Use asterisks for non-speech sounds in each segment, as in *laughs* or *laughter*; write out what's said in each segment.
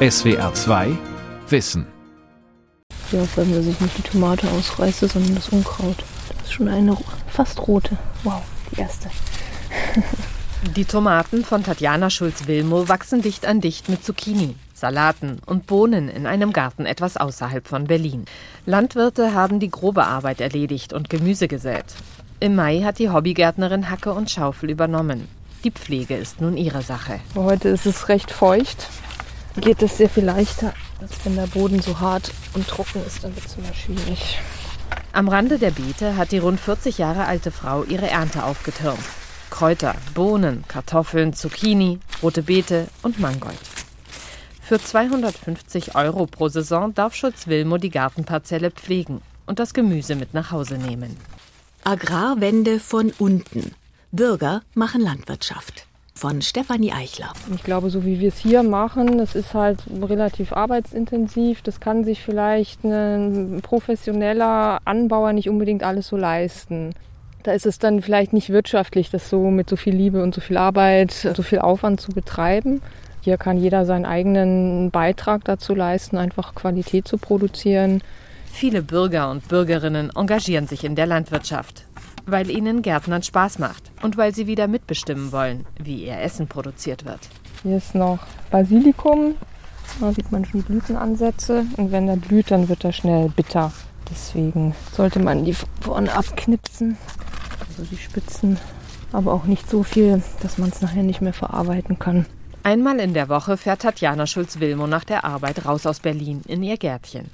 SWR 2 Wissen. Ja, vor allem, dass ich nicht die Tomate ausreiße, sondern das Unkraut. Das ist schon eine fast rote. Wow, die erste. *laughs* Die Tomaten von Tatjana Schulz-Wilmow wachsen dicht an dicht mit Zucchini, Salaten und Bohnen in einem Garten etwas außerhalb von Berlin. Landwirte haben die grobe Arbeit erledigt und Gemüse gesät. Im Mai hat die Hobbygärtnerin Hacke und Schaufel übernommen. Die Pflege ist nun ihre Sache. Heute ist es recht feucht. Geht es sehr viel leichter, als wenn der Boden so hart und trocken ist, dann wird es immer schwierig. Am Rande der Beete hat die rund 40 Jahre alte Frau ihre Ernte aufgetürmt. Kräuter, Bohnen, Kartoffeln, Zucchini, rote Beete und Mangold. Für 250 Euro pro Saison darf Schulz-Wilmo die Gartenparzelle pflegen und das Gemüse mit nach Hause nehmen. Agrarwende von unten. Bürger machen Landwirtschaft. Von Stefanie Eichler. Ich glaube, so wie wir es hier machen, das ist halt relativ arbeitsintensiv. Das kann sich vielleicht ein professioneller Anbauer nicht unbedingt alles so leisten. Da ist es dann vielleicht nicht wirtschaftlich, das so mit so viel Liebe und so viel Arbeit, so viel Aufwand zu betreiben. Hier kann jeder seinen eigenen Beitrag dazu leisten, einfach Qualität zu produzieren. Viele Bürger und Bürgerinnen engagieren sich in der Landwirtschaft weil ihnen Gärtnern Spaß macht und weil sie wieder mitbestimmen wollen, wie ihr Essen produziert wird. Hier ist noch Basilikum. Da sieht man schon Blütenansätze. Und wenn der blüht, dann wird er schnell bitter. Deswegen sollte man die vorne abknipsen, also die Spitzen. Aber auch nicht so viel, dass man es nachher nicht mehr verarbeiten kann. Einmal in der Woche fährt Tatjana Schulz-Wilmow nach der Arbeit raus aus Berlin in ihr Gärtchen.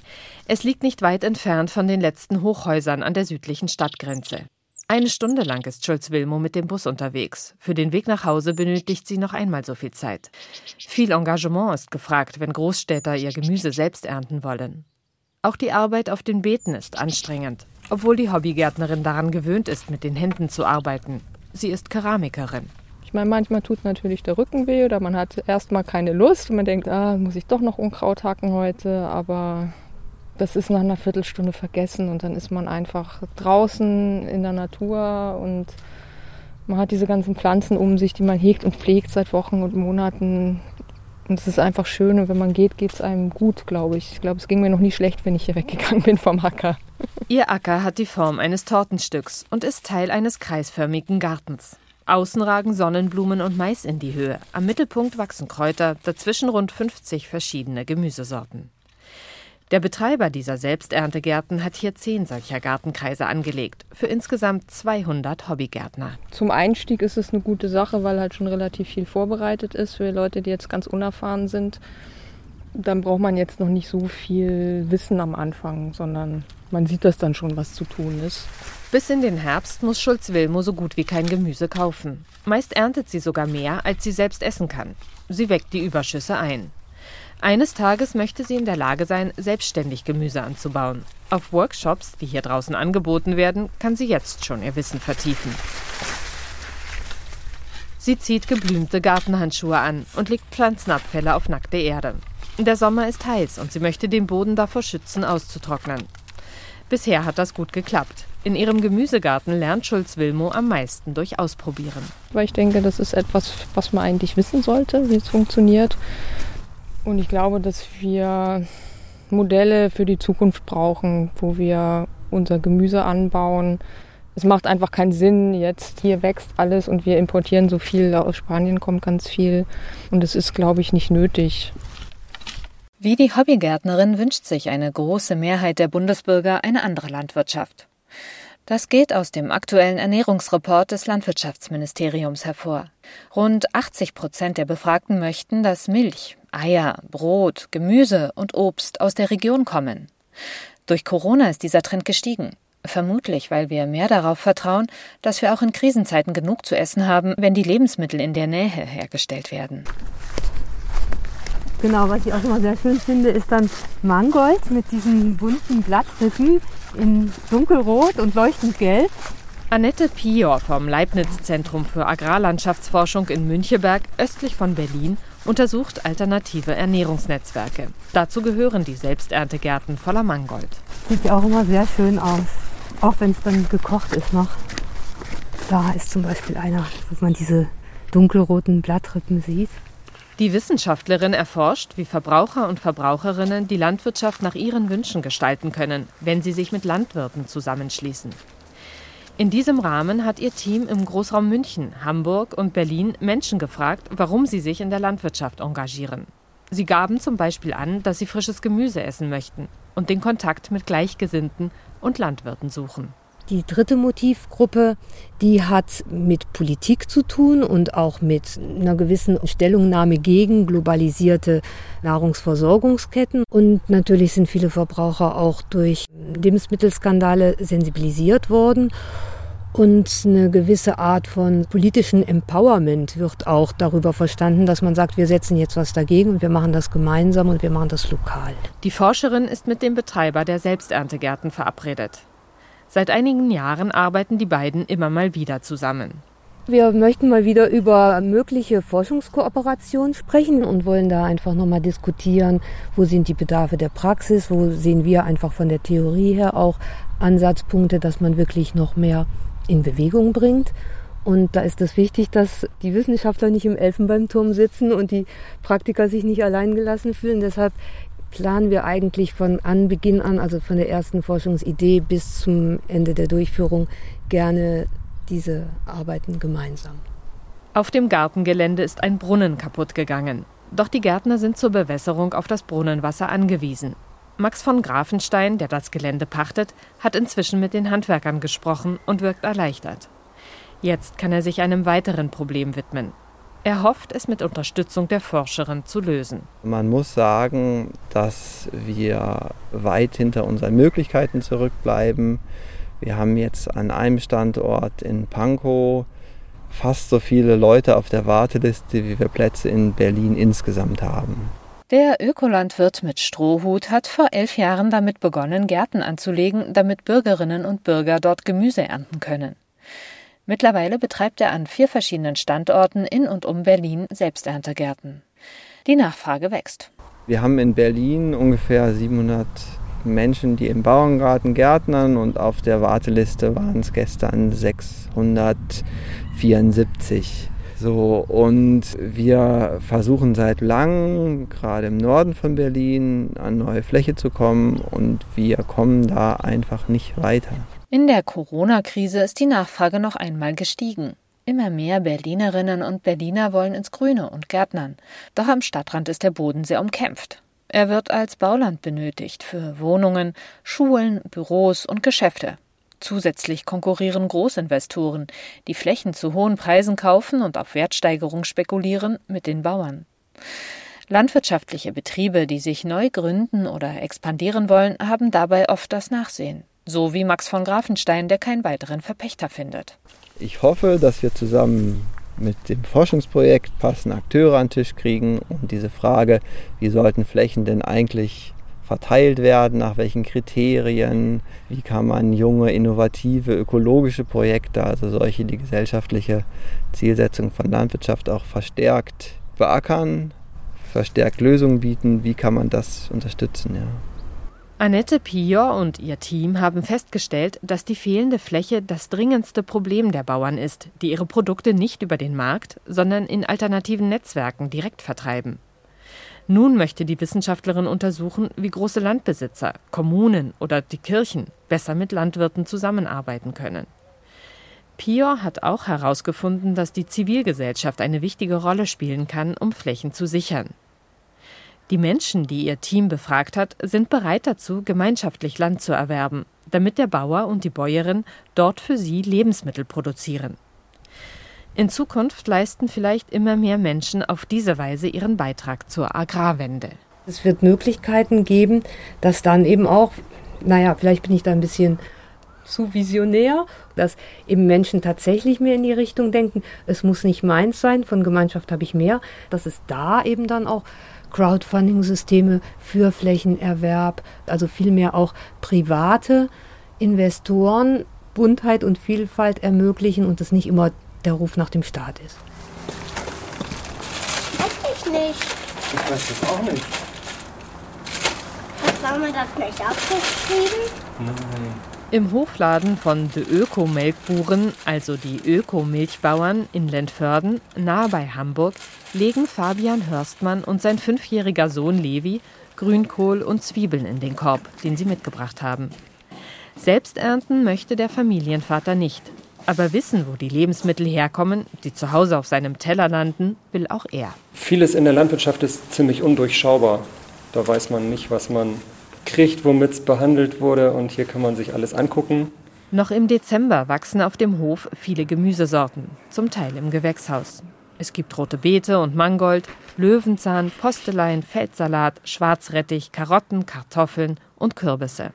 Es liegt nicht weit entfernt von den letzten Hochhäusern an der südlichen Stadtgrenze. Eine Stunde lang ist Schulz-Wilmow mit dem Bus unterwegs. Für den Weg nach Hause benötigt sie noch einmal so viel Zeit. Viel Engagement ist gefragt, wenn Großstädter ihr Gemüse selbst ernten wollen. Auch die Arbeit auf den Beeten ist anstrengend, obwohl die Hobbygärtnerin daran gewöhnt ist, mit den Händen zu arbeiten. Sie ist Keramikerin. Ich meine, manchmal tut natürlich der Rücken weh oder man hat erstmal keine Lust und man denkt, ah, muss ich doch noch Unkraut hacken heute, aber das ist nach einer Viertelstunde vergessen und dann ist man einfach draußen in der Natur und man hat diese ganzen Pflanzen um sich, die man hegt und pflegt seit Wochen und Monaten. Und es ist einfach schön und wenn man geht, geht es einem gut, glaube ich. Ich glaube, es ging mir noch nie schlecht, wenn ich hier weggegangen bin vom Acker. Ihr Acker hat die Form eines Tortenstücks und ist Teil eines kreisförmigen Gartens. Außen ragen Sonnenblumen und Mais in die Höhe. Am Mittelpunkt wachsen Kräuter, dazwischen rund 50 verschiedene Gemüsesorten. Der Betreiber dieser Selbsterntegärten hat hier zehn solcher Gartenkreise angelegt, für insgesamt 200 Hobbygärtner. Zum Einstieg ist es eine gute Sache, weil halt schon relativ viel vorbereitet ist für Leute, die jetzt ganz unerfahren sind. Dann braucht man jetzt noch nicht so viel Wissen am Anfang, sondern man sieht das dann schon, was zu tun ist. Bis in den Herbst muss Schulz-Wilmo so gut wie kein Gemüse kaufen. Meist erntet sie sogar mehr, als sie selbst essen kann. Sie weckt die Überschüsse ein. Eines Tages möchte sie in der Lage sein, selbstständig Gemüse anzubauen. Auf Workshops, die hier draußen angeboten werden, kann sie jetzt schon ihr Wissen vertiefen. Sie zieht geblümte Gartenhandschuhe an und legt Pflanzenabfälle auf nackte Erde. Der Sommer ist heiß und sie möchte den Boden davor schützen, auszutrocknen. Bisher hat das gut geklappt. In ihrem Gemüsegarten lernt Schulz-Wilmow am meisten durch Ausprobieren. Weil ich denke, das ist etwas, was man eigentlich wissen sollte, wie es funktioniert. Und ich glaube, dass wir Modelle für die Zukunft brauchen, wo wir unser Gemüse anbauen. Es macht einfach keinen Sinn, jetzt hier wächst alles und wir importieren so viel, aus Spanien kommt ganz viel. Und es ist, glaube ich, nicht nötig. Wie die Hobbygärtnerin wünscht sich eine große Mehrheit der Bundesbürger eine andere Landwirtschaft. Das geht aus dem aktuellen Ernährungsreport des Landwirtschaftsministeriums hervor. Rund 80 Prozent der Befragten möchten, dass Milch, Eier, Brot, Gemüse und Obst aus der Region kommen. Durch Corona ist dieser Trend gestiegen. Vermutlich, weil wir mehr darauf vertrauen, dass wir auch in Krisenzeiten genug zu essen haben, wenn die Lebensmittel in der Nähe hergestellt werden. Genau, was ich auch immer sehr schön finde, ist dann Mangold mit diesen bunten Blattrücken in dunkelrot und leuchtend gelb. Annette Pior vom Leibniz-Zentrum für Agrarlandschaftsforschung in Müncheberg, östlich von Berlin, untersucht alternative Ernährungsnetzwerke. Dazu gehören die Selbsterntegärten voller Mangold. Sieht ja auch immer sehr schön aus, auch wenn es dann gekocht ist noch. Da ist zum Beispiel einer, wo man diese dunkelroten Blattrippen sieht. Die Wissenschaftlerin erforscht, wie Verbraucher und Verbraucherinnen die Landwirtschaft nach ihren Wünschen gestalten können, wenn sie sich mit Landwirten zusammenschließen. In diesem Rahmen hat ihr Team im Großraum München, Hamburg und Berlin Menschen gefragt, warum sie sich in der Landwirtschaft engagieren. Sie gaben zum Beispiel an, dass sie frisches Gemüse essen möchten und den Kontakt mit Gleichgesinnten und Landwirten suchen. Die dritte Motivgruppe, die hat mit Politik zu tun und auch mit einer gewissen Stellungnahme gegen globalisierte Nahrungsversorgungsketten. Und natürlich sind viele Verbraucher auch durch Lebensmittelskandale sensibilisiert worden. Und eine gewisse Art von politischen Empowerment wird auch darüber verstanden, dass man sagt, wir setzen jetzt was dagegen und wir machen das gemeinsam und wir machen das lokal. Die Forscherin ist mit dem Betreiber der Selbsterntegärten verabredet. Seit einigen Jahren arbeiten die beiden immer mal wieder zusammen. Wir möchten mal wieder über mögliche Forschungskooperation sprechen und wollen da einfach nochmal diskutieren, wo sind die Bedarfe der Praxis, wo sehen wir einfach von der Theorie her auch Ansatzpunkte, dass man wirklich noch mehr in Bewegung bringt. Und da ist es wichtig, dass die Wissenschaftler nicht im Elfenbeinturm sitzen und die Praktiker sich nicht allein gelassen fühlen. Deshalb planen wir eigentlich von Anbeginn an, also von der ersten Forschungsidee bis zum Ende der Durchführung, gerne diese Arbeiten gemeinsam. Auf dem Gartengelände ist ein Brunnen kaputt gegangen. Doch die Gärtner sind zur Bewässerung auf das Brunnenwasser angewiesen. Max von Grafenstein, der das Gelände pachtet, hat inzwischen mit den Handwerkern gesprochen und wirkt erleichtert. Jetzt kann er sich einem weiteren Problem widmen. Er hofft, es mit Unterstützung der Forscherin zu lösen. Man muss sagen, dass wir weit hinter unseren Möglichkeiten zurückbleiben. Wir haben jetzt an einem Standort in Pankow fast so viele Leute auf der Warteliste, wie wir Plätze in Berlin insgesamt haben. Der Ökolandwirt mit Strohhut hat vor elf Jahren damit begonnen, Gärten anzulegen, damit Bürgerinnen und Bürger dort Gemüse ernten können. Mittlerweile betreibt er an vier verschiedenen Standorten in und um Berlin Selbsterntegärten. Die Nachfrage wächst. Wir haben in Berlin ungefähr 700 Menschen, die im Bauerngarten gärtnern und auf der Warteliste waren es gestern 674. So, und wir versuchen seit langem, gerade im Norden von Berlin, an neue Fläche zu kommen und wir kommen da einfach nicht weiter. In der Corona-Krise ist die Nachfrage noch einmal gestiegen. Immer mehr Berlinerinnen und Berliner wollen ins Grüne und Gärtnern. Doch am Stadtrand ist der Boden sehr umkämpft. Er wird als Bauland benötigt für Wohnungen, Schulen, Büros und Geschäfte. Zusätzlich konkurrieren Großinvestoren, die Flächen zu hohen Preisen kaufen und auf Wertsteigerung spekulieren, mit den Bauern. Landwirtschaftliche Betriebe, die sich neu gründen oder expandieren wollen, haben dabei oft das Nachsehen. So wie Max von Grafenstein, der keinen weiteren Verpächter findet. Ich hoffe, dass wir zusammen mit dem Forschungsprojekt passende Akteure an den Tisch kriegen und diese Frage, wie sollten Flächen denn eigentlich verteilt werden, nach welchen Kriterien, wie kann man junge, innovative, ökologische Projekte, also solche, die gesellschaftliche Zielsetzung von Landwirtschaft auch verstärkt beackern, verstärkt Lösungen bieten, wie kann man das unterstützen, ja. Annette Pior und ihr Team haben festgestellt, dass die fehlende Fläche das dringendste Problem der Bauern ist, die ihre Produkte nicht über den Markt, sondern in alternativen Netzwerken direkt vertreiben. Nun möchte die Wissenschaftlerin untersuchen, wie große Landbesitzer, Kommunen oder die Kirchen besser mit Landwirten zusammenarbeiten können. Pior hat auch herausgefunden, dass die Zivilgesellschaft eine wichtige Rolle spielen kann, um Flächen zu sichern. Die Menschen, die ihr Team befragt hat, sind bereit dazu, gemeinschaftlich Land zu erwerben, damit der Bauer und die Bäuerin dort für sie Lebensmittel produzieren. In Zukunft leisten vielleicht immer mehr Menschen auf diese Weise ihren Beitrag zur Agrarwende. Es wird Möglichkeiten geben, dass dann eben auch, naja, vielleicht bin ich da ein bisschen zu visionär, dass eben Menschen tatsächlich mehr in die Richtung denken, es muss nicht meins sein, von Gemeinschaft habe ich mehr, dass es da eben dann auch Crowdfunding-Systeme für Flächenerwerb, also vielmehr auch private Investoren Buntheit und Vielfalt ermöglichen und es nicht immer der Ruf nach dem Staat ist. Weiß ich nicht. Ich weiß das auch nicht. Hat Mama das nicht aufgeschrieben? Nein. Im Hofladen von De Öko-Melkburen, also die Öko-Milchbauern in Lentförden, nahe bei Hamburg, legen Fabian Hörstmann und sein fünfjähriger Sohn Levi Grünkohl und Zwiebeln in den Korb, den sie mitgebracht haben. Selbst ernten möchte der Familienvater nicht. Aber wissen, wo die Lebensmittel herkommen, die zu Hause auf seinem Teller landen, will auch er. Vieles in der Landwirtschaft ist ziemlich undurchschaubar. Da weiß man nicht, was man kriegt, womit es behandelt wurde. Und hier kann man sich alles angucken. Noch im Dezember wachsen auf dem Hof viele Gemüsesorten, zum Teil im Gewächshaus. Es gibt rote Beete und Mangold, Löwenzahn, Postelein, Feldsalat, Schwarzrettich, Karotten, Kartoffeln und Kürbisse.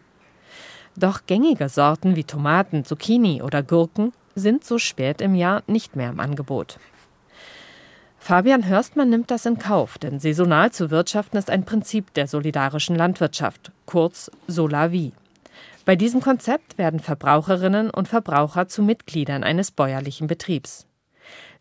Doch gängige Sorten wie Tomaten, Zucchini oder Gurken sind so spät im Jahr nicht mehr im Angebot. Fabian Hörstmann nimmt das in Kauf, denn saisonal zu wirtschaften ist ein Prinzip der solidarischen Landwirtschaft, kurz Solavi. Bei diesem Konzept werden Verbraucherinnen und Verbraucher zu Mitgliedern eines bäuerlichen Betriebs.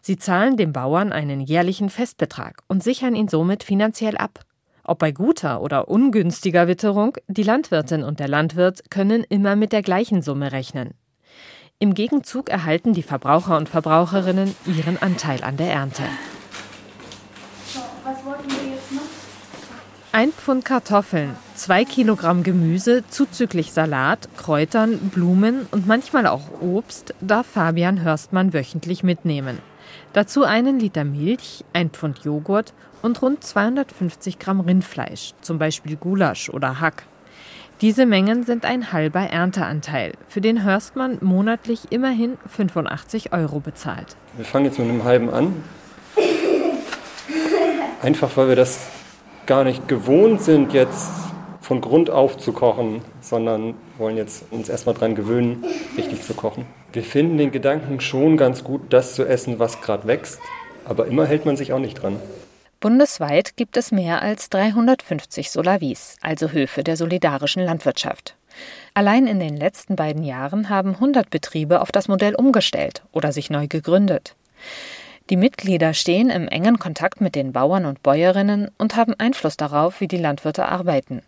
Sie zahlen dem Bauern einen jährlichen Festbetrag und sichern ihn somit finanziell ab. Ob bei guter oder ungünstiger Witterung, die Landwirtin und der Landwirt können immer mit der gleichen Summe rechnen. Im Gegenzug erhalten die Verbraucher und Verbraucherinnen ihren Anteil an der Ernte. Ein Pfund Kartoffeln, zwei Kilogramm Gemüse, zuzüglich Salat, Kräutern, Blumen und manchmal auch Obst darf Fabian Hörstmann wöchentlich mitnehmen. Dazu einen Liter Milch, ein Pfund Joghurt und rund 250 Gramm Rindfleisch, zum Beispiel Gulasch oder Hack. Diese Mengen sind ein halber Ernteanteil, für den Hörstmann monatlich immerhin 85 Euro bezahlt. Wir fangen jetzt mit einem halben an. Einfach weil wir das gar nicht gewohnt sind, jetzt von Grund auf zu kochen, sondern wollen jetzt uns erstmal dran gewöhnen, richtig zu kochen. Wir finden den Gedanken schon ganz gut, das zu essen, was gerade wächst, aber immer hält man sich auch nicht dran. Bundesweit gibt es mehr als 350 Solavis, also Höfe der solidarischen Landwirtschaft. Allein in den letzten beiden Jahren haben 100 Betriebe auf das Modell umgestellt oder sich neu gegründet. Die Mitglieder stehen im engen Kontakt mit den Bauern und Bäuerinnen und haben Einfluss darauf, wie die Landwirte arbeiten.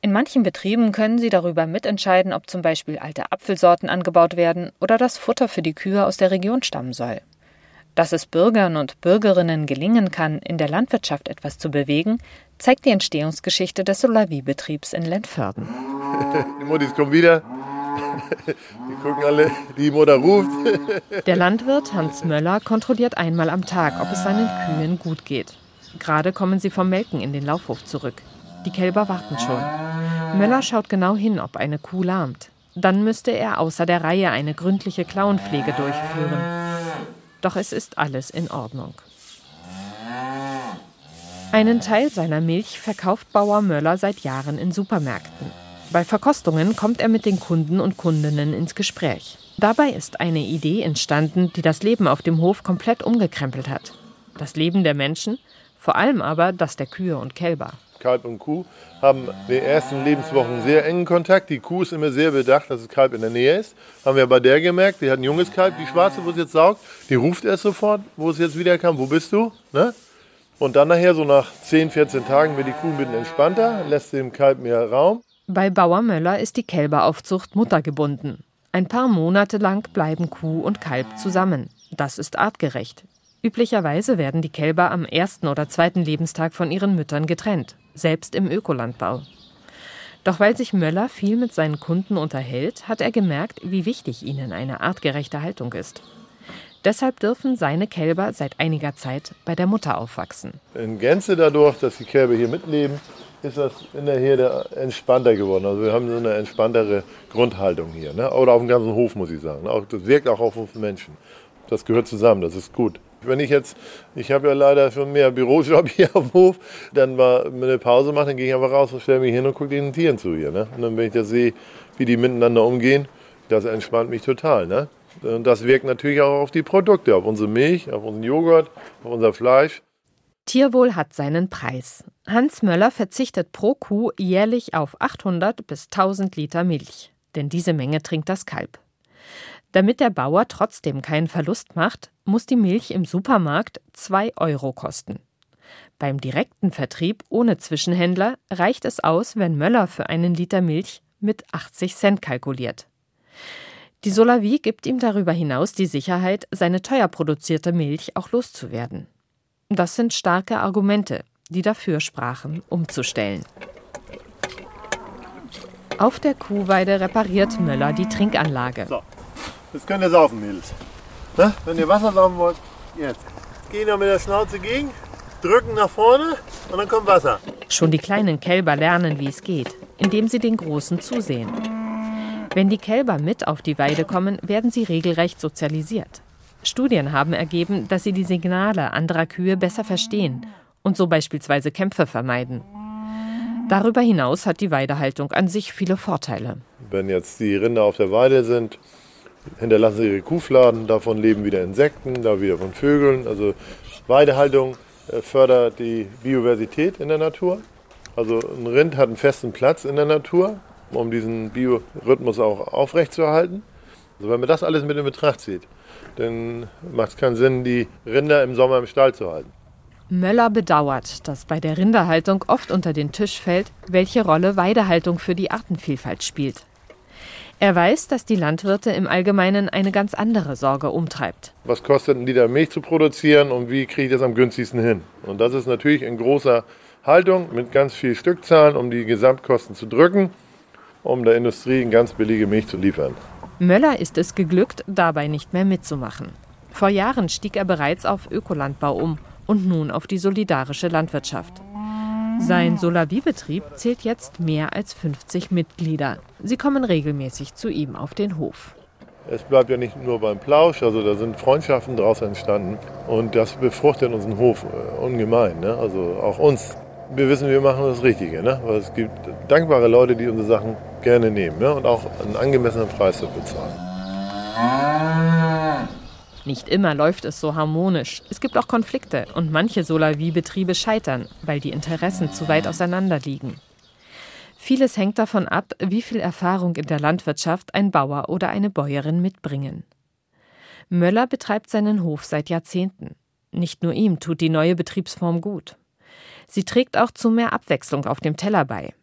In manchen Betrieben können sie darüber mitentscheiden, ob zum Beispiel alte Apfelsorten angebaut werden oder das Futter für die Kühe aus der Region stammen soll. Dass es Bürgern und Bürgerinnen gelingen kann, in der Landwirtschaft etwas zu bewegen, zeigt die Entstehungsgeschichte des Solavie-Betriebs in Lentförden. *laughs* Die Muttis kommen wieder. Die gucken alle, die Mutter ruft. Der Landwirt Hans Möller kontrolliert einmal am Tag, ob es seinen Kühen gut geht. Gerade kommen sie vom Melken in den Laufhof zurück. Die Kälber warten schon. Möller schaut genau hin, ob eine Kuh lahmt. Dann müsste er außer der Reihe eine gründliche Klauenpflege durchführen. Doch es ist alles in Ordnung. Einen Teil seiner Milch verkauft Bauer Möller seit Jahren in Supermärkten. Bei Verkostungen kommt er mit den Kunden und Kundinnen ins Gespräch. Dabei ist eine Idee entstanden, die das Leben auf dem Hof komplett umgekrempelt hat. Das Leben der Menschen, vor allem aber das der Kühe und Kälber. Kalb und Kuh haben in den ersten Lebenswochen sehr engen Kontakt. Die Kuh ist immer sehr bedacht, dass das Kalb in der Nähe ist. Haben wir bei der gemerkt, die hat ein junges Kalb, die schwarze, wo es jetzt saugt. Die ruft erst sofort, wo es jetzt wieder kam, wo bist du? Ne? Und dann nachher, so nach 10, 14 Tagen, wird die Kuh ein bisschen entspannter, lässt dem Kalb mehr Raum. Bei Bauer Möller ist die Kälberaufzucht muttergebunden. Ein paar Monate lang bleiben Kuh und Kalb zusammen. Das ist artgerecht. Üblicherweise werden die Kälber am ersten oder zweiten Lebenstag von ihren Müttern getrennt, selbst im Ökolandbau. Doch weil sich Möller viel mit seinen Kunden unterhält, hat er gemerkt, wie wichtig ihnen eine artgerechte Haltung ist. Deshalb dürfen seine Kälber seit einiger Zeit bei der Mutter aufwachsen. In Gänze dadurch, dass die Kälber hier mitleben, ist das in der entspannter geworden. Also wir haben so eine entspanntere Grundhaltung hier. Ne? Oder auf dem ganzen Hof, muss ich sagen. Auch, das wirkt auch auf uns Menschen. Das gehört zusammen, das ist gut. Wenn ich jetzt, ich habe ja leider schon mehr Bürojob *laughs* hier auf dem Hof, dann mal eine Pause mache, dann gehe ich einfach raus und stelle mich hin und gucke den Tieren zu hier. Ne? Und dann, wenn ich das sehe, wie die miteinander umgehen, das entspannt mich total. Ne? Und das wirkt natürlich auch auf die Produkte, auf unsere Milch, auf unseren Joghurt, auf unser Fleisch. Tierwohl hat seinen Preis. Hans Möller verzichtet pro Kuh jährlich auf 800 bis 1000 Liter Milch, denn diese Menge trinkt das Kalb. Damit der Bauer trotzdem keinen Verlust macht, muss die Milch im Supermarkt 2 Euro kosten. Beim direkten Vertrieb ohne Zwischenhändler reicht es aus, wenn Möller für einen Liter Milch mit 80 Cent kalkuliert. Die Solavi gibt ihm darüber hinaus die Sicherheit, seine teuer produzierte Milch auch loszuwerden. Das sind starke Argumente, die dafür sprachen, umzustellen. Auf der Kuhweide repariert Möller die Trinkanlage. So, jetzt könnt ihr saufen, Mädels. Na, wenn ihr Wasser saufen wollt, jetzt. Gehen wir mit der Schnauze gegen, drücken nach vorne und dann kommt Wasser. Schon die kleinen Kälber lernen, wie es geht, indem sie den Großen zusehen. Wenn die Kälber mit auf die Weide kommen, werden sie regelrecht sozialisiert. Studien haben ergeben, dass sie die Signale anderer Kühe besser verstehen und so beispielsweise Kämpfe vermeiden. Darüber hinaus hat die Weidehaltung an sich viele Vorteile. Wenn jetzt die Rinder auf der Weide sind, hinterlassen sie ihre Kuhfladen, davon leben wieder Insekten, da wieder von Vögeln. Also Weidehaltung äh, fördert die Biodiversität in der Natur. Also ein Rind hat einen festen Platz in der Natur, um diesen Biorhythmus auch aufrechtzuerhalten. Also wenn man das alles mit in Betracht zieht, dann macht es keinen Sinn, die Rinder im Sommer im Stall zu halten. Möller bedauert, dass bei der Rinderhaltung oft unter den Tisch fällt, welche Rolle Weidehaltung für die Artenvielfalt spielt. Er weiß, dass die Landwirte im Allgemeinen eine ganz andere Sorge umtreibt. Was kostet ein Liter Milch zu produzieren und wie kriege ich das am günstigsten hin? Und das ist natürlich in großer Haltung mit ganz viel Stückzahlen, um die Gesamtkosten zu drücken, um der Industrie eine ganz billige Milch zu liefern. Möller ist es geglückt, dabei nicht mehr mitzumachen. Vor Jahren stieg er bereits auf Ökolandbau um und nun auf die solidarische Landwirtschaft. Sein Solavi-Betrieb zählt jetzt mehr als 50 Mitglieder. Sie kommen regelmäßig zu ihm auf den Hof. Es bleibt ja nicht nur beim Plausch, also da sind Freundschaften daraus entstanden und das befruchtet unseren Hof äh, ungemein. Ne? Also auch uns. Wir wissen, wir machen das Richtige. Ne? Weil es gibt dankbare Leute, die unsere Sachen gerne nehmen ne? und auch einen angemessenen Preis dafür bezahlen. Nicht immer läuft es so harmonisch. Es gibt auch Konflikte und manche Solavi-Betriebe scheitern, weil die Interessen zu weit auseinander liegen. Vieles hängt davon ab, wie viel Erfahrung in der Landwirtschaft ein Bauer oder eine Bäuerin mitbringen. Möller betreibt seinen Hof seit Jahrzehnten. Nicht nur ihm tut die neue Betriebsform gut. Sie trägt auch zu mehr Abwechslung auf dem Teller bei.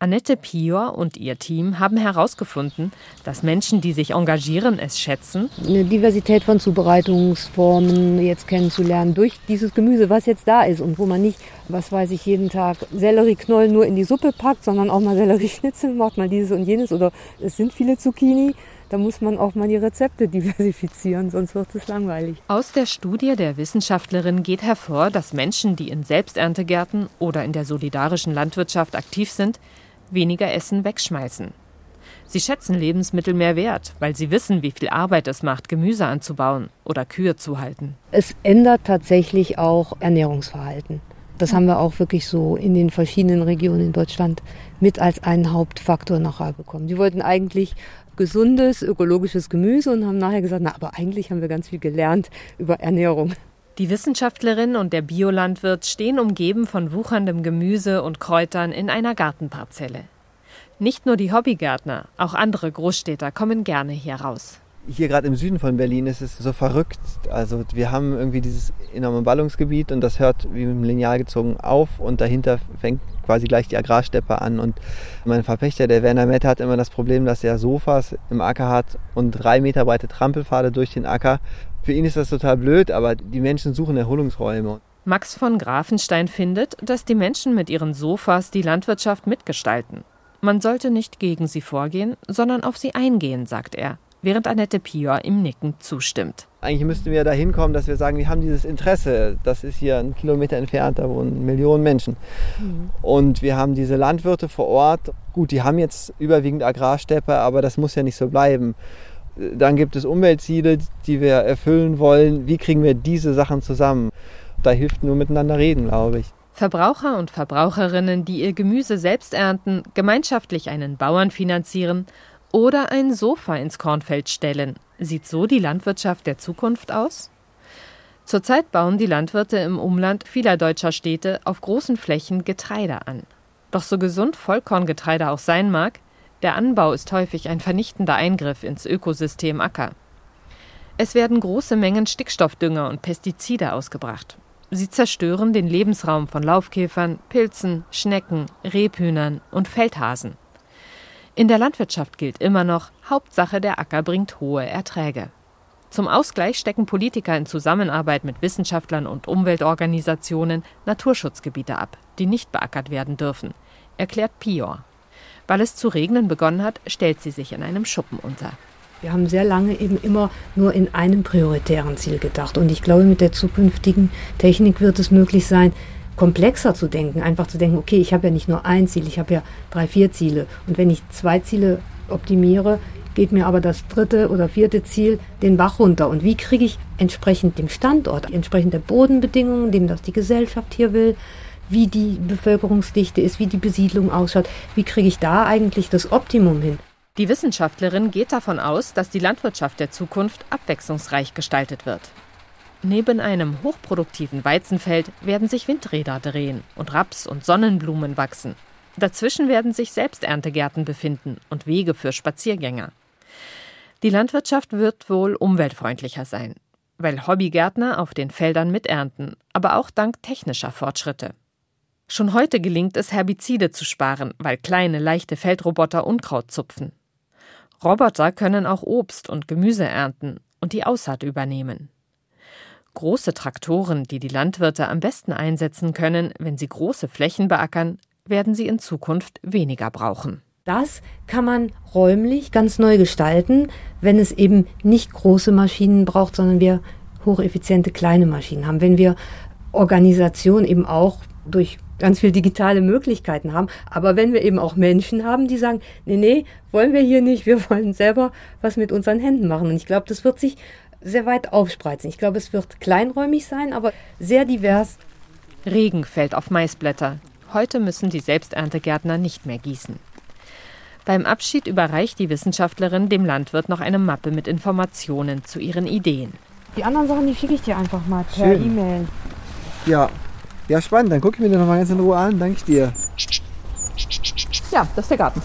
Annette Pior und ihr Team haben herausgefunden, dass Menschen, die sich engagieren, es schätzen. Eine Diversität von Zubereitungsformen jetzt kennenzulernen durch dieses Gemüse, was jetzt da ist und wo man nicht, was weiß ich, jeden Tag Sellerieknollen nur in die Suppe packt, sondern auch mal Sellerieschnitzel *laughs* macht, mal dieses und jenes oder es sind viele Zucchini. Da muss man auch mal die Rezepte *laughs* diversifizieren, sonst wird es langweilig. Aus der Studie der Wissenschaftlerin geht hervor, dass Menschen, die in Selbsterntegärten oder in der solidarischen Landwirtschaft aktiv sind, weniger Essen wegschmeißen. Sie schätzen Lebensmittel mehr wert, weil sie wissen, wie viel Arbeit es macht, Gemüse anzubauen oder Kühe zu halten. Es ändert tatsächlich auch Ernährungsverhalten. Das haben wir auch wirklich so in den verschiedenen Regionen in Deutschland mit als einen Hauptfaktor nachher bekommen. Die wollten eigentlich gesundes, ökologisches Gemüse und haben nachher gesagt, na, aber eigentlich haben wir ganz viel gelernt über Ernährung. Die Wissenschaftlerin und der Biolandwirt stehen umgeben von wucherndem Gemüse und Kräutern in einer Gartenparzelle. Nicht nur die Hobbygärtner, auch andere Großstädter kommen gerne hier raus. Hier gerade im Süden von Berlin ist es so verrückt. Also wir haben irgendwie dieses enorme Ballungsgebiet und das hört wie mit dem Lineal gezogen auf und dahinter fängt quasi gleich die Agrarsteppe an. Und mein Verpächter, der Werner Mette, hat immer das Problem, dass er Sofas im Acker hat und drei Meter breite Trampelpfade durch den Acker. Für ihn ist das total blöd, aber die Menschen suchen Erholungsräume. Max von Grafenstein findet, dass die Menschen mit ihren Sofas die Landwirtschaft mitgestalten. Man sollte nicht gegen sie vorgehen, sondern auf sie eingehen, sagt er, während Annette Pior im Nicken zustimmt. Eigentlich müssten wir dahin kommen, dass wir sagen, wir haben dieses Interesse. Das ist hier ein Kilometer entfernt, da wohnen Millionen Menschen. Mhm. Und wir haben diese Landwirte vor Ort. Gut, die haben jetzt überwiegend Agrarsteppe, aber das muss ja nicht so bleiben. Dann gibt es Umweltziele, die wir erfüllen wollen. Wie kriegen wir diese Sachen zusammen? Da hilft nur miteinander reden, glaube ich. Verbraucher und Verbraucherinnen, die ihr Gemüse selbst ernten, gemeinschaftlich einen Bauern finanzieren oder ein Sofa ins Kornfeld stellen. Sieht so die Landwirtschaft der Zukunft aus? Zurzeit bauen die Landwirte im Umland vieler deutscher Städte auf großen Flächen Getreide an. Doch so gesund Vollkorngetreide auch sein mag, der Anbau ist häufig ein vernichtender Eingriff ins Ökosystem Acker. Es werden große Mengen Stickstoffdünger und Pestizide ausgebracht. Sie zerstören den Lebensraum von Laufkäfern, Pilzen, Schnecken, Rebhühnern und Feldhasen. In der Landwirtschaft gilt immer noch, Hauptsache der Acker bringt hohe Erträge. Zum Ausgleich stecken Politiker in Zusammenarbeit mit Wissenschaftlern und Umweltorganisationen Naturschutzgebiete ab, die nicht beackert werden dürfen, erklärt Pior. Weil es zu regnen begonnen hat, stellt sie sich in einem Schuppen unter. Wir haben sehr lange eben immer nur in einem prioritären Ziel gedacht. Und ich glaube, mit der zukünftigen Technik wird es möglich sein, komplexer zu denken. Einfach zu denken, okay, ich habe ja nicht nur ein Ziel, ich habe ja drei, vier Ziele. Und wenn ich zwei Ziele optimiere, geht mir aber das dritte oder vierte Ziel den Bach runter. Und wie kriege ich entsprechend dem Standort, entsprechend der Bodenbedingungen, dem das die Gesellschaft hier will, wie die Bevölkerungsdichte ist, wie die Besiedlung ausschaut, wie kriege ich da eigentlich das Optimum hin? Die Wissenschaftlerin geht davon aus, dass die Landwirtschaft der Zukunft abwechslungsreich gestaltet wird. Neben einem hochproduktiven Weizenfeld werden sich Windräder drehen und Raps und Sonnenblumen wachsen. Dazwischen werden sich Selbsterntegärten befinden und Wege für Spaziergänger. Die Landwirtschaft wird wohl umweltfreundlicher sein, weil Hobbygärtner auf den Feldern miternten, aber auch dank technischer Fortschritte. Schon heute gelingt es, Herbizide zu sparen, weil kleine, leichte Feldroboter Unkraut zupfen. Roboter können auch Obst und Gemüse ernten und die Aussaat übernehmen. Große Traktoren, die die Landwirte am besten einsetzen können, wenn sie große Flächen beackern, werden sie in Zukunft weniger brauchen. Das kann man räumlich ganz neu gestalten, wenn es eben nicht große Maschinen braucht, sondern wir hocheffiziente kleine Maschinen haben. Wenn wir Organisation eben auch durch ganz viele digitale Möglichkeiten haben. Aber wenn wir eben auch Menschen haben, die sagen, nee, nee, wollen wir hier nicht, wir wollen selber was mit unseren Händen machen. Und ich glaube, das wird sich sehr weit aufspreizen. Ich glaube, es wird kleinräumig sein, aber sehr divers. Regen fällt auf Maisblätter. Heute müssen die Selbsterntegärtner nicht mehr gießen. Beim Abschied überreicht die Wissenschaftlerin dem Landwirt noch eine Mappe mit Informationen zu ihren Ideen. Die anderen Sachen, die schicke ich dir einfach mal per E-Mail. Ja, ja, spannend. Dann gucke ich mir den nochmal ganz in Ruhe an. Danke dir. Ja, das ist der Garten.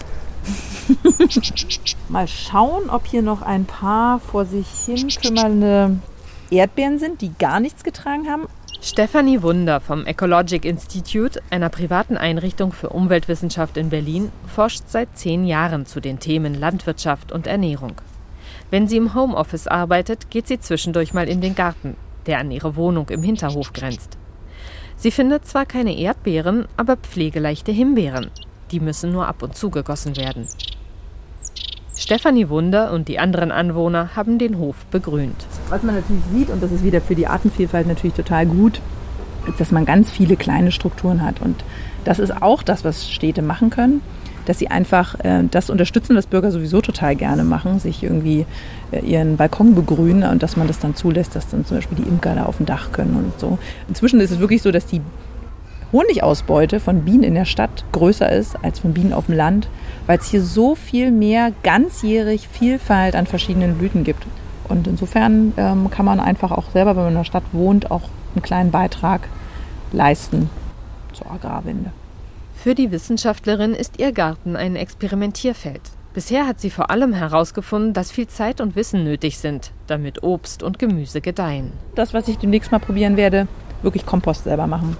*laughs* mal schauen, ob hier noch ein paar vor sich hin kümmernde Erdbeeren sind, die gar nichts getragen haben. Stefanie Wunder vom Ecologic Institute, einer privaten Einrichtung für Umweltwissenschaft in Berlin, forscht seit zehn Jahren zu den Themen Landwirtschaft und Ernährung. Wenn sie im Homeoffice arbeitet, geht sie zwischendurch mal in den Garten, der an ihre Wohnung im Hinterhof grenzt. Sie findet zwar keine Erdbeeren, aber pflegeleichte Himbeeren. Die müssen nur ab und zu gegossen werden. Stefanie Wunder und die anderen Anwohner haben den Hof begrünt. Was man natürlich sieht, und das ist wieder für die Artenvielfalt natürlich total gut, ist, dass man ganz viele kleine Strukturen hat. Und das ist auch das, was Städte machen können dass sie einfach äh, das unterstützen, was Bürger sowieso total gerne machen, sich irgendwie äh, ihren Balkon begrünen und dass man das dann zulässt, dass dann zum Beispiel die Imker da auf dem Dach können und so. Inzwischen ist es wirklich so, dass die Honigausbeute von Bienen in der Stadt größer ist als von Bienen auf dem Land, weil es hier so viel mehr ganzjährig Vielfalt an verschiedenen Blüten gibt. Und insofern ähm, kann man einfach auch selber, wenn man in der Stadt wohnt, auch einen kleinen Beitrag leisten zur Agrarwende. Für die Wissenschaftlerin ist ihr Garten ein Experimentierfeld. Bisher hat sie vor allem herausgefunden, dass viel Zeit und Wissen nötig sind, damit Obst und Gemüse gedeihen. Das, was ich demnächst mal probieren werde, wirklich Kompost selber machen.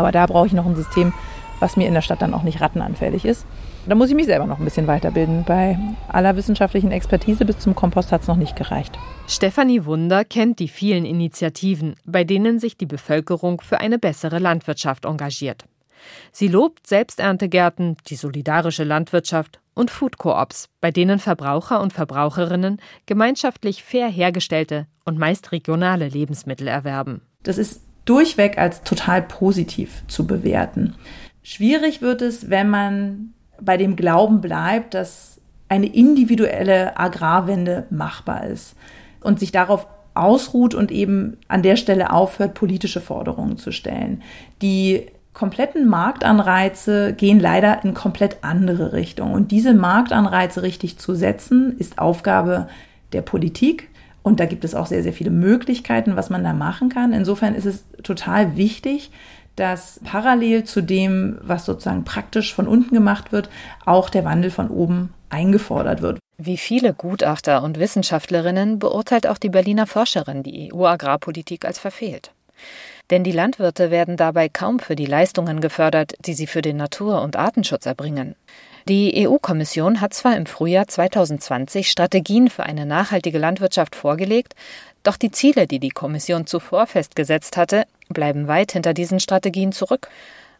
Aber da brauche ich noch ein System, was mir in der Stadt dann auch nicht rattenanfällig ist. Da muss ich mich selber noch ein bisschen weiterbilden. Bei aller wissenschaftlichen Expertise bis zum Kompost hat es noch nicht gereicht. Stefanie Wunder kennt die vielen Initiativen, bei denen sich die Bevölkerung für eine bessere Landwirtschaft engagiert. Sie lobt Selbsterntegärten, die solidarische Landwirtschaft und Food Coops, bei denen Verbraucher und Verbraucherinnen gemeinschaftlich fair hergestellte und meist regionale Lebensmittel erwerben. Das ist durchweg als total positiv zu bewerten. Schwierig wird es, wenn man bei dem Glauben bleibt, dass eine individuelle Agrarwende machbar ist und sich darauf ausruht und eben an der Stelle aufhört, politische Forderungen zu stellen. Die kompletten Marktanreize gehen leider in komplett andere Richtungen. Und diese Marktanreize richtig zu setzen, ist Aufgabe der Politik. Und da gibt es auch sehr, sehr viele Möglichkeiten, was man da machen kann. Insofern ist es total wichtig, dass parallel zu dem, was sozusagen praktisch von unten gemacht wird, auch der Wandel von oben eingefordert wird. Wie viele Gutachter und Wissenschaftlerinnen beurteilt auch die Berliner Forscherin die EU-Agrarpolitik als verfehlt. Denn die Landwirte werden dabei kaum für die Leistungen gefördert, die sie für den Natur- und Artenschutz erbringen. Die EU-Kommission hat zwar im Frühjahr 2020 Strategien für eine nachhaltige Landwirtschaft vorgelegt, doch die Ziele, die die Kommission zuvor festgesetzt hatte, bleiben weit hinter diesen Strategien zurück.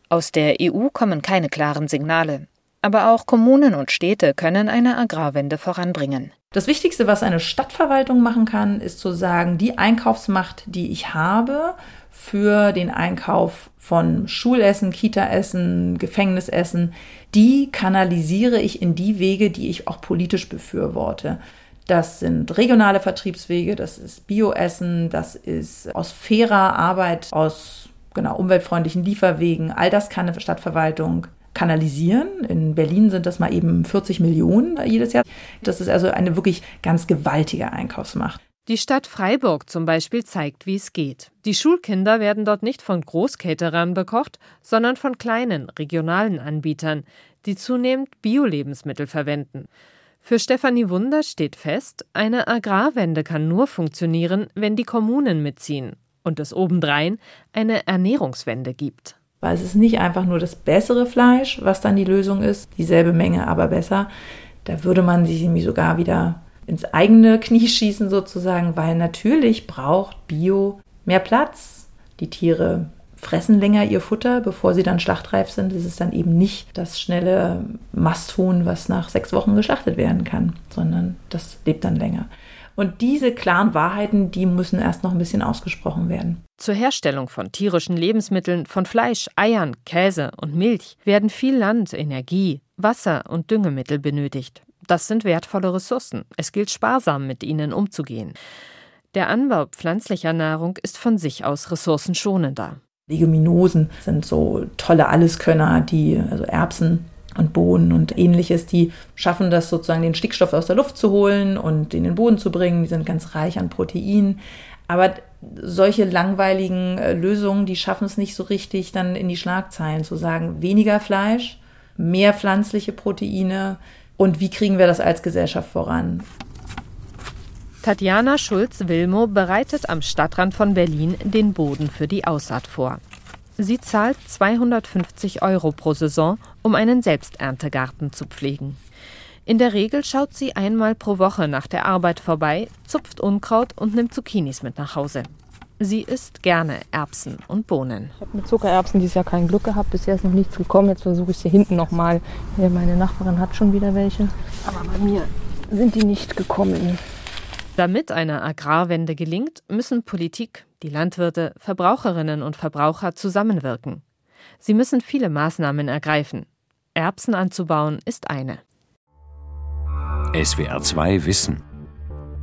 Aus der EU kommen keine klaren Signale. Aber auch Kommunen und Städte können eine Agrarwende voranbringen. Das Wichtigste, was eine Stadtverwaltung machen kann, ist zu sagen, die Einkaufsmacht, die ich habe für den Einkauf von Schulessen, Kitaessen, Gefängnisessen, die kanalisiere ich in die Wege, die ich auch politisch befürworte. Das sind regionale Vertriebswege, das ist Bioessen, das ist aus fairer Arbeit, aus genau, umweltfreundlichen Lieferwegen. All das kann eine Stadtverwaltung kanalisieren. In Berlin sind das mal eben 40 Millionen jedes Jahr. Das ist also eine wirklich ganz gewaltige Einkaufsmacht. Die Stadt Freiburg zum Beispiel zeigt, wie es geht. Die Schulkinder werden dort nicht von Großcaterern bekocht, sondern von kleinen, regionalen Anbietern, die zunehmend Bio-Lebensmittel verwenden. Für Stefanie Wunder steht fest, eine Agrarwende kann nur funktionieren, wenn die Kommunen mitziehen und es obendrein eine Ernährungswende gibt. Weil es ist nicht einfach nur das bessere Fleisch, was dann die Lösung ist, dieselbe Menge, aber besser. Da würde man sich irgendwie sogar wieder ins eigene Knie schießen sozusagen, weil natürlich braucht Bio mehr Platz. Die Tiere fressen länger ihr Futter, bevor sie dann schlachtreif sind. Es ist dann eben nicht das schnelle Masthuhn, was nach sechs Wochen geschlachtet werden kann, sondern das lebt dann länger. Und diese klaren Wahrheiten, die müssen erst noch ein bisschen ausgesprochen werden. Zur Herstellung von tierischen Lebensmitteln, von Fleisch, Eiern, Käse und Milch werden viel Land, Energie, Wasser und Düngemittel benötigt. Das sind wertvolle Ressourcen. Es gilt sparsam mit ihnen umzugehen. Der Anbau pflanzlicher Nahrung ist von sich aus ressourcenschonender. Leguminosen sind so tolle Alleskönner, die, also Erbsen, und Bohnen und ähnliches, die schaffen das sozusagen, den Stickstoff aus der Luft zu holen und in den Boden zu bringen. Die sind ganz reich an Protein. Aber solche langweiligen äh, Lösungen, die schaffen es nicht so richtig, dann in die Schlagzeilen zu sagen, weniger Fleisch, mehr pflanzliche Proteine und wie kriegen wir das als Gesellschaft voran? Tatjana Schulz-Wilmow bereitet am Stadtrand von Berlin den Boden für die Aussaat vor. Sie zahlt 250 Euro pro Saison, um einen Selbsterntegarten zu pflegen. In der Regel schaut sie einmal pro Woche nach der Arbeit vorbei, zupft Unkraut und nimmt Zucchinis mit nach Hause. Sie isst gerne Erbsen und Bohnen. Ich habe mit Zuckererbsen dieses Jahr kein Glück gehabt. Bisher ist noch nichts gekommen. Jetzt versuche ich sie hinten nochmal. Meine Nachbarin hat schon wieder welche. Aber bei mir sind die nicht gekommen. Damit eine Agrarwende gelingt, müssen Politik, die Landwirte, Verbraucherinnen und Verbraucher zusammenwirken. Sie müssen viele Maßnahmen ergreifen. Erbsen anzubauen ist eine. SWR 2 Wissen.